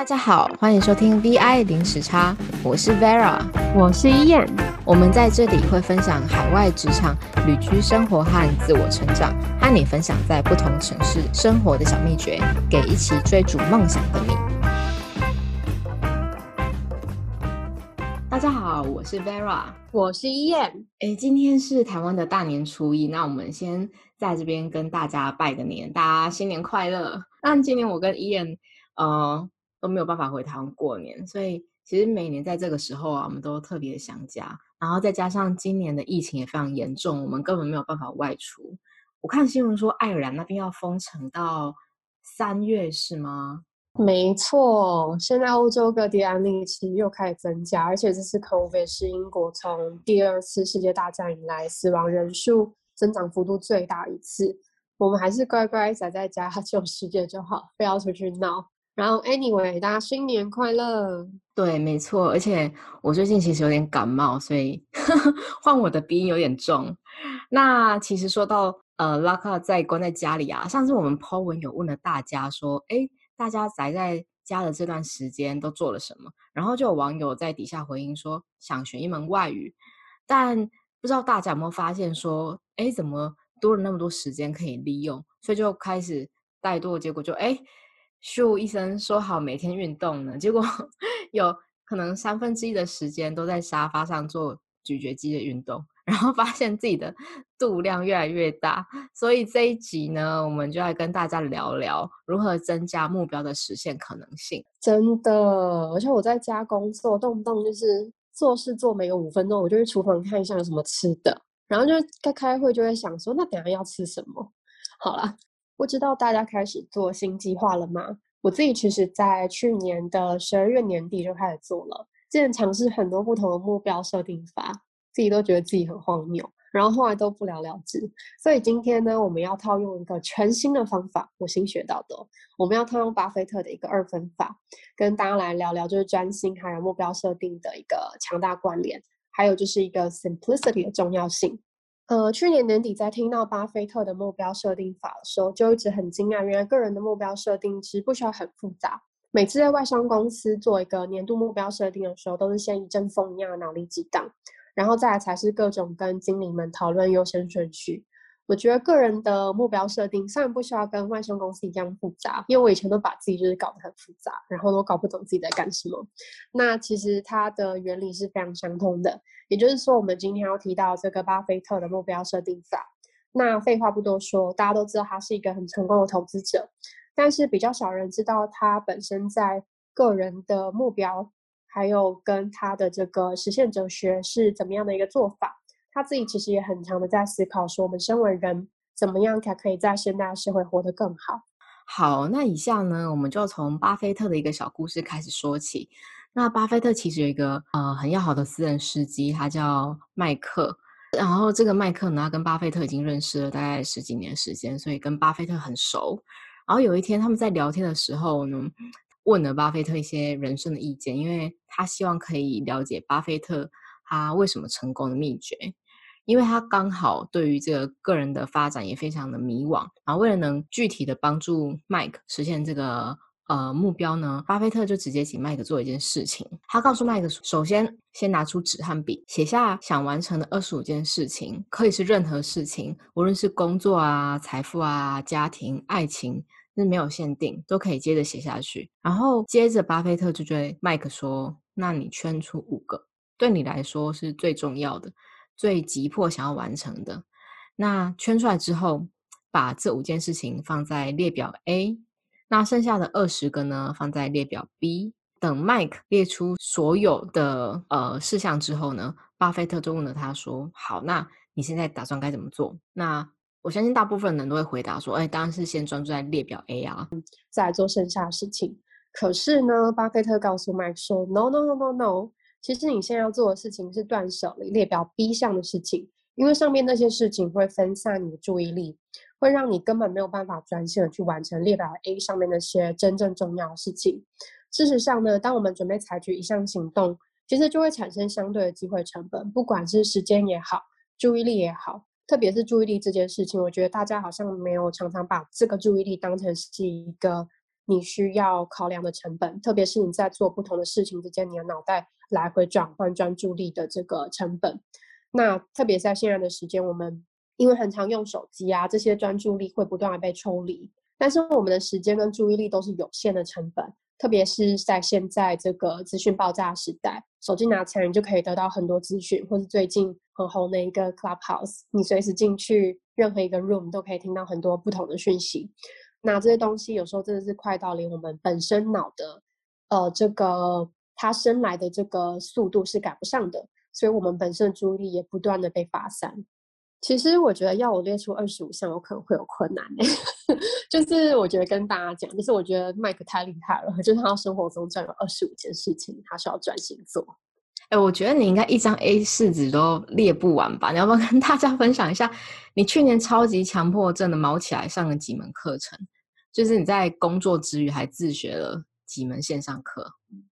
大家好，欢迎收听 VI 零时差，我是 Vera，我是伊燕。我们在这里会分享海外职场、旅居生活和自我成长，和你分享在不同城市生活的小秘诀，给一起追逐梦想的你。大家好，我是 Vera，我是伊燕。哎，今天是台湾的大年初一，那我们先在这边跟大家拜个年，大家新年快乐。那今年我跟伊燕，呃。都没有办法回台湾过年，所以其实每年在这个时候啊，我们都特别想家。然后再加上今年的疫情也非常严重，我们根本没有办法外出。我看新闻说爱尔兰那边要封城到三月，是吗？没错，现在欧洲各地案例其实又开始增加，而且这次 COVID 是英国从第二次世界大战以来死亡人数增长幅度最大一次。我们还是乖乖宅在家 救世界就好，不要出去闹。然后，anyway，大家新年快乐！对，没错。而且我最近其实有点感冒，所以 换我的鼻音有点重。那其实说到呃，拉克在关在家里啊，上次我们 po 文有问了大家说，哎，大家宅在家的这段时间都做了什么？然后就有网友在底下回应说，想学一门外语，但不知道大家有没有发现说，哎，怎么多了那么多时间可以利用？所以就开始怠惰，结果就哎。咻一声说好每天运动呢，结果 有可能三分之一的时间都在沙发上做咀嚼肌的运动，然后发现自己的度量越来越大。所以这一集呢，我们就来跟大家聊聊如何增加目标的实现可能性。真的，而且我在家工作，动不动就是做事做没有五分钟，我就去厨房看一下有什么吃的，然后就开开会就会想说，那等下要吃什么？好了。不知道大家开始做新计划了吗？我自己其实，在去年的十二月年底就开始做了，之前尝试很多不同的目标设定法，自己都觉得自己很荒谬，然后后来都不了了之。所以今天呢，我们要套用一个全新的方法，我新学到的，我们要套用巴菲特的一个二分法，跟大家来聊聊，就是专心还有目标设定的一个强大关联，还有就是一个 simplicity 的重要性。呃，去年年底在听到巴菲特的目标设定法的时候，就一直很惊讶，原来个人的目标设定其实不需要很复杂。每次在外商公司做一个年度目标设定的时候，都是先一阵风一样的脑力激荡，然后再来才是各种跟经理们讨论优先顺序。我觉得个人的目标设定虽然不需要跟外商公司一样复杂，因为我以前都把自己就是搞得很复杂，然后都搞不懂自己在干什么。那其实它的原理是非常相通的，也就是说，我们今天要提到这个巴菲特的目标设定法。那废话不多说，大家都知道他是一个很成功的投资者，但是比较少人知道他本身在个人的目标，还有跟他的这个实现哲学是怎么样的一个做法。他自己其实也很常的在思考，说我们身为人，怎么样才可以在现代社会活得更好？好，那以下呢，我们就从巴菲特的一个小故事开始说起。那巴菲特其实有一个呃很要好的私人司机，他叫麦克。然后这个麦克呢，他跟巴菲特已经认识了大概十几年时间，所以跟巴菲特很熟。然后有一天他们在聊天的时候呢，问了巴菲特一些人生的意见，因为他希望可以了解巴菲特他为什么成功的秘诀。因为他刚好对于这个个人的发展也非常的迷惘，然后为了能具体的帮助麦克实现这个呃目标呢，巴菲特就直接请麦克做一件事情。他告诉麦克，首先先拿出纸和笔，写下想完成的二十五件事情，可以是任何事情，无论是工作啊、财富啊、家庭、爱情，是没有限定，都可以接着写下去。然后接着巴菲特就对麦克说：“那你圈出五个，对你来说是最重要的。”最急迫想要完成的，那圈出来之后，把这五件事情放在列表 A，那剩下的二十个呢放在列表 B。等 Mike 列出所有的呃事项之后呢，巴菲特就问了他说：“好，那你现在打算该怎么做？”那我相信大部分人都会回答说：“哎，当然是先专注在列表 A 啊，再做剩下的事情。”可是呢，巴菲特告诉 Mike 说：“No No No No No。”其实你现在要做的事情是断舍离列表 B 项的事情，因为上面那些事情会分散你的注意力，会让你根本没有办法专心的去完成列表 A 上面那些真正重要的事情。事实上呢，当我们准备采取一项行动，其实就会产生相对的机会成本，不管是时间也好，注意力也好，特别是注意力这件事情，我觉得大家好像没有常常把这个注意力当成是一个。你需要考量的成本，特别是你在做不同的事情之间，你的脑袋来回转换专注力的这个成本。那特别在现在的时间，我们因为很常用手机啊，这些专注力会不断的被抽离。但是我们的时间跟注意力都是有限的成本，特别是在现在这个资讯爆炸时代，手机拿起来你就可以得到很多资讯，或是最近很红的一个 Clubhouse，你随时进去任何一个 room 都可以听到很多不同的讯息。那这些东西有时候真的是快到连我们本身脑的，呃，这个它生来的这个速度是赶不上的，所以我们本身的注意力也不断的被发散。其实我觉得要我列出二十五项，我可能会有困难。就是我觉得跟大家讲，就是我觉得麦克太厉害了，就是他生活中占有二十五件事情，他需要专心做。哎，我觉得你应该一张 A 四纸都列不完吧？你要不要跟大家分享一下，你去年超级强迫症的毛起来上了几门课程？就是你在工作之余还自学了几门线上课？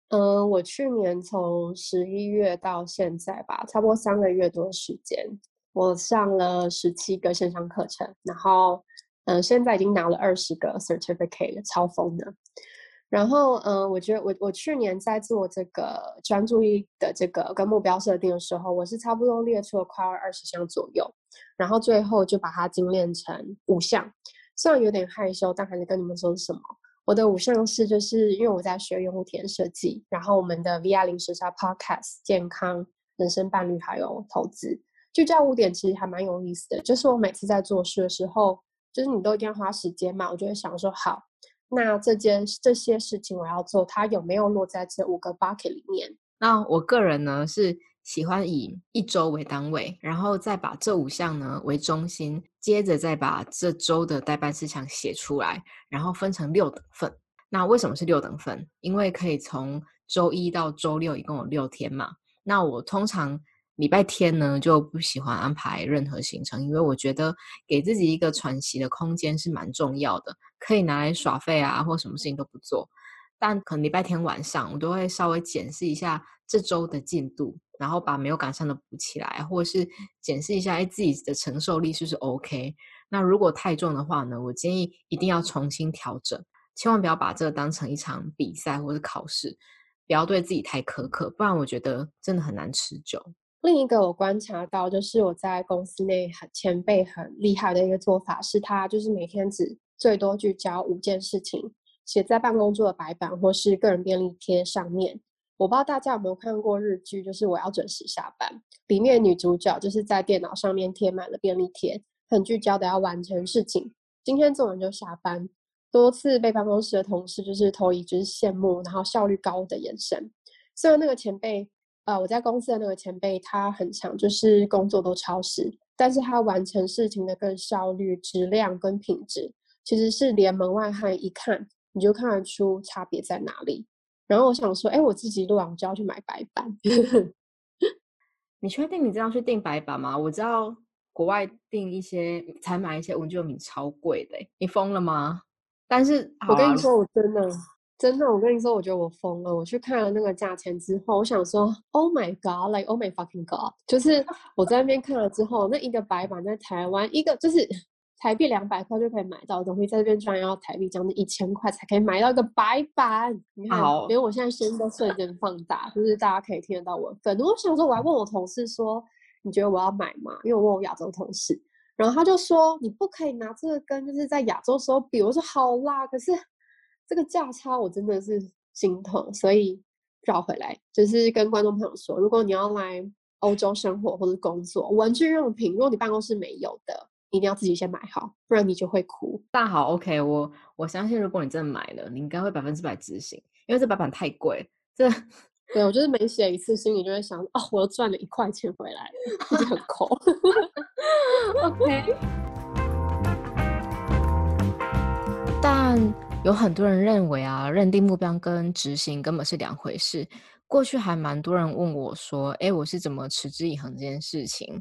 嗯，我去年从十一月到现在吧，差不多三个月多时间。我上了十七个线上课程，然后，嗯，现在已经拿了二十个 certificate，超疯的。然后，嗯，我觉得我我去年在做这个专注力的这个跟目标设定的时候，我是差不多列出了快二十项左右，然后最后就把它精炼成五项。虽然有点害羞，但还是跟你们说是什么。我的五项是，就是因为我在学用户体验设计，然后我们的 VR 零时差 Podcast、健康、人生伴侣还有投资。聚焦五点其实还蛮有意思的，就是我每次在做事的时候，就是你都一定要花时间嘛，我就会想说，好，那这件这些事情我要做，它有没有落在这五个 bucket 里面？那我个人呢是喜欢以一周为单位，然后再把这五项呢为中心，接着再把这周的代办事项写出来，然后分成六等份。那为什么是六等份？因为可以从周一到周六一共有六天嘛。那我通常。礼拜天呢就不喜欢安排任何行程，因为我觉得给自己一个喘息的空间是蛮重要的，可以拿来耍废啊，或什么事情都不做。但可能礼拜天晚上，我都会稍微检视一下这周的进度，然后把没有赶上的补起来，或者是检视一下哎自己的承受力是不是 OK。那如果太重的话呢，我建议一定要重新调整，千万不要把这个当成一场比赛或者考试，不要对自己太苛刻，不然我觉得真的很难持久。另一个我观察到，就是我在公司内很前辈很厉害的一个做法，是他就是每天只最多聚焦五件事情，写在办公桌的白板或是个人便利贴上面。我不知道大家有没有看过日剧，就是我要准时下班，里面女主角就是在电脑上面贴满了便利贴，很聚焦的要完成事情，今天做完就下班。多次被办公室的同事就是投以就是羡慕，然后效率高的眼神。虽然那个前辈。呃，我在公司的那个前辈，他很强，就是工作都超时，但是他完成事情的更效率、质量跟品质，其实是连门外汉一看你就看得出差别在哪里。然后我想说，哎，我自己录完我就要去买白板。你确定你这样去订白板吗？我知道国外订一些才买一些文具用品超贵的，你疯了吗？但是我跟你说，我真的。真的，我跟你说，我觉得我疯了。我去看了那个价钱之后，我想说，Oh my God，like Oh my fucking God！就是我在那边看了之后，那一个白板在台湾，一个就是台币两百块就可以买到的东西，在这边居然要台币将近一千块才可以买到一个白板。你看，连我现在声音都瞬间放大，就是大家可以听得到我的愤怒。我想说，我还问我同事说，你觉得我要买吗？因为我问我亚洲同事，然后他就说，你不可以拿这个跟就是在亚洲时候比。我说好啦，可是。这个价差我真的是心痛，所以绕回来就是跟观众朋友说，如果你要来欧洲生活或者工作，文具用品，如果你办公室没有的，一定要自己先买好，不然你就会哭。那好，OK，我我相信如果你真的买了，你应该会百分之百执行，因为这白板太贵。这对我就是每写一次，心里就会想，哦，我又赚了一块钱回来，就很 抠。OK，但。有很多人认为啊，认定目标跟执行根本是两回事。过去还蛮多人问我说：“哎，我是怎么持之以恒这件事情？”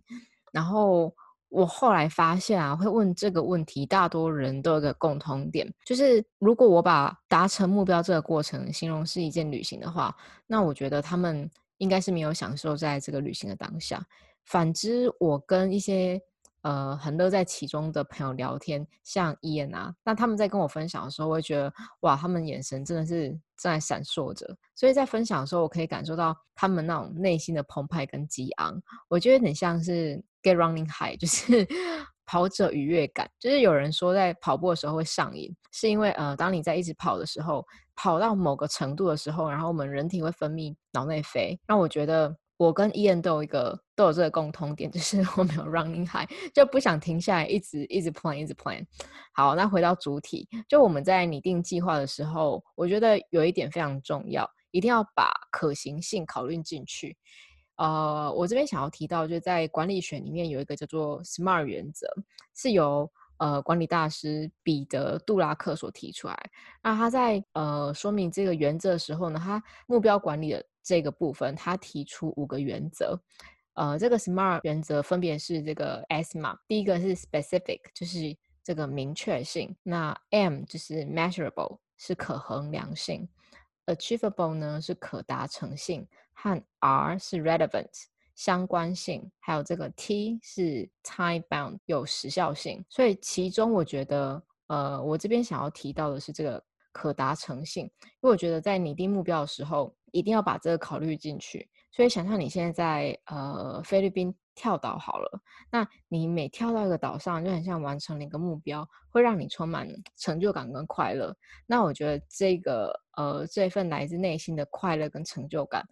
然后我后来发现啊，会问这个问题，大多人都有个共同点，就是如果我把达成目标这个过程形容是一件旅行的话，那我觉得他们应该是没有享受在这个旅行的当下。反之，我跟一些呃很乐在其中的朋友聊天，像伊恩啊，那他们在跟我分享的时候，我会觉得哇，他们眼神真的是正在闪烁着。所以在分享的时候，我可以感受到他们那种内心的澎湃跟激昂。我觉得很像是 running high，就是 跑者愉悦感。就是有人说在跑步的时候会上瘾，是因为呃，当你在一直跑的时候，跑到某个程度的时候，然后我们人体会分泌脑内啡。那我觉得。我跟伊恩都有一个都有这个共通点，就是 我没有 running high，就不想停下来，一直一直 plan，一直 plan。好，那回到主体，就我们在拟定计划的时候，我觉得有一点非常重要，一定要把可行性考虑进去。呃，我这边想要提到，就是在管理学里面有一个叫做 SMART 原则，是由呃管理大师彼得杜拉克所提出来。那他在呃说明这个原则的时候呢，他目标管理的。这个部分，他提出五个原则，呃，这个 SMART 原则分别是这个 S 嘛，第一个是 specific，就是这个明确性，那 M 就是 measurable，是可衡量性，achievable 呢是可达成性，和 R 是 relevant，相关性，还有这个 T 是 time bound，有时效性。所以其中我觉得，呃，我这边想要提到的是这个可达成性，因为我觉得在拟定目标的时候。一定要把这个考虑进去。所以，想象你现在在呃菲律宾跳岛好了，那你每跳到一个岛上，就很像完成了一个目标，会让你充满成就感跟快乐。那我觉得这个呃这份来自内心的快乐跟成就感，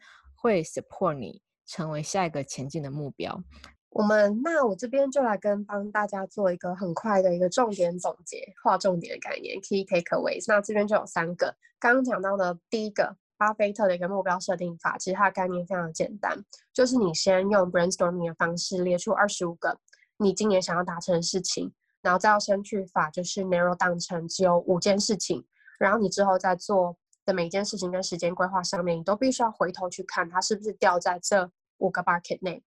会 support 你成为下一个前进的目标。我们那我这边就来跟帮大家做一个很快的一个重点总结，划重点的概念 key takeaways。那这边就有三个，刚刚讲到的第一个。巴菲特的一个目标设定法，其实它的概念非常简单，就是你先用 brainstorming 的方式列出二十五个你今年想要达成的事情，然后再要先去法，就是 narrow down 成只有五件事情，然后你之后再做的每一件事情跟时间规划上面，你都必须要回头去看它是不是掉在这五个 bucket 内。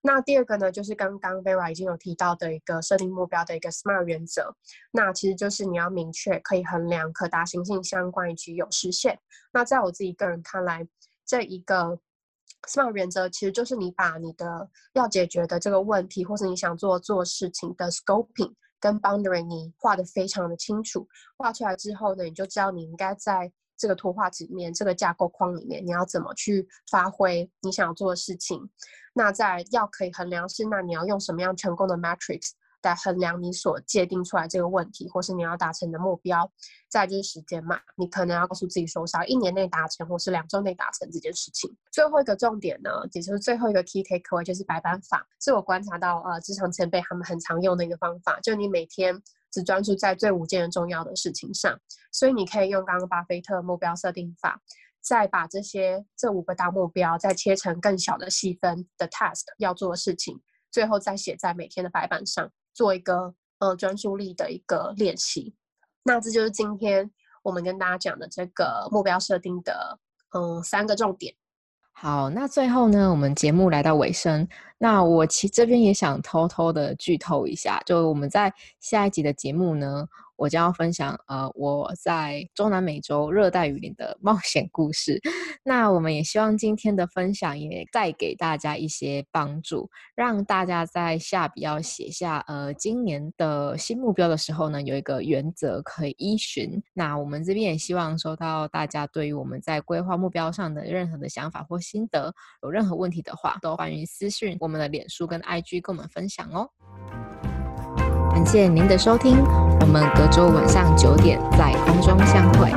那第二个呢，就是刚刚 Vera 已经有提到的一个设定目标的一个 SMART 原则。那其实就是你要明确、可以衡量、可达行性相关以及有实现。那在我自己个人看来，这一个 SMART 原则其实就是你把你的要解决的这个问题，或是你想做做事情的 scoping 跟 boundary 你画的非常的清楚。画出来之后呢，你就知道你应该在。这个图画纸面，这个架构框里面，你要怎么去发挥你想要做的事情？那在要可以衡量是，那你要用什么样成功的 matrix 来衡量你所界定出来这个问题，或是你要达成的目标？再就是时间嘛，你可能要告诉自己说，是要一年内达成，或是两周内达成这件事情。最后一个重点呢，也就是最后一个 key takeaway，就是白板法，是我观察到呃职场前辈他们很常用的一个方法，就你每天。只专注在最五件重要的事情上，所以你可以用刚刚巴菲特目标设定法，再把这些这五个大目标再切成更小的细分的 task 要做的事情，最后再写在每天的白板上，做一个呃专注力的一个练习。那这就是今天我们跟大家讲的这个目标设定的嗯三个重点。好，那最后呢，我们节目来到尾声。那我其这边也想偷偷的剧透一下，就我们在下一集的节目呢。我将要分享呃我在中南美洲热带雨林的冒险故事。那我们也希望今天的分享也带给大家一些帮助，让大家在下笔要写下呃今年的新目标的时候呢，有一个原则可以依循。那我们这边也希望收到大家对于我们在规划目标上的任何的想法或心得，有任何问题的话，都欢迎私讯我们的脸书跟 IG 跟我们分享哦。感谢您的收听我们隔周晚上九点在空中相会。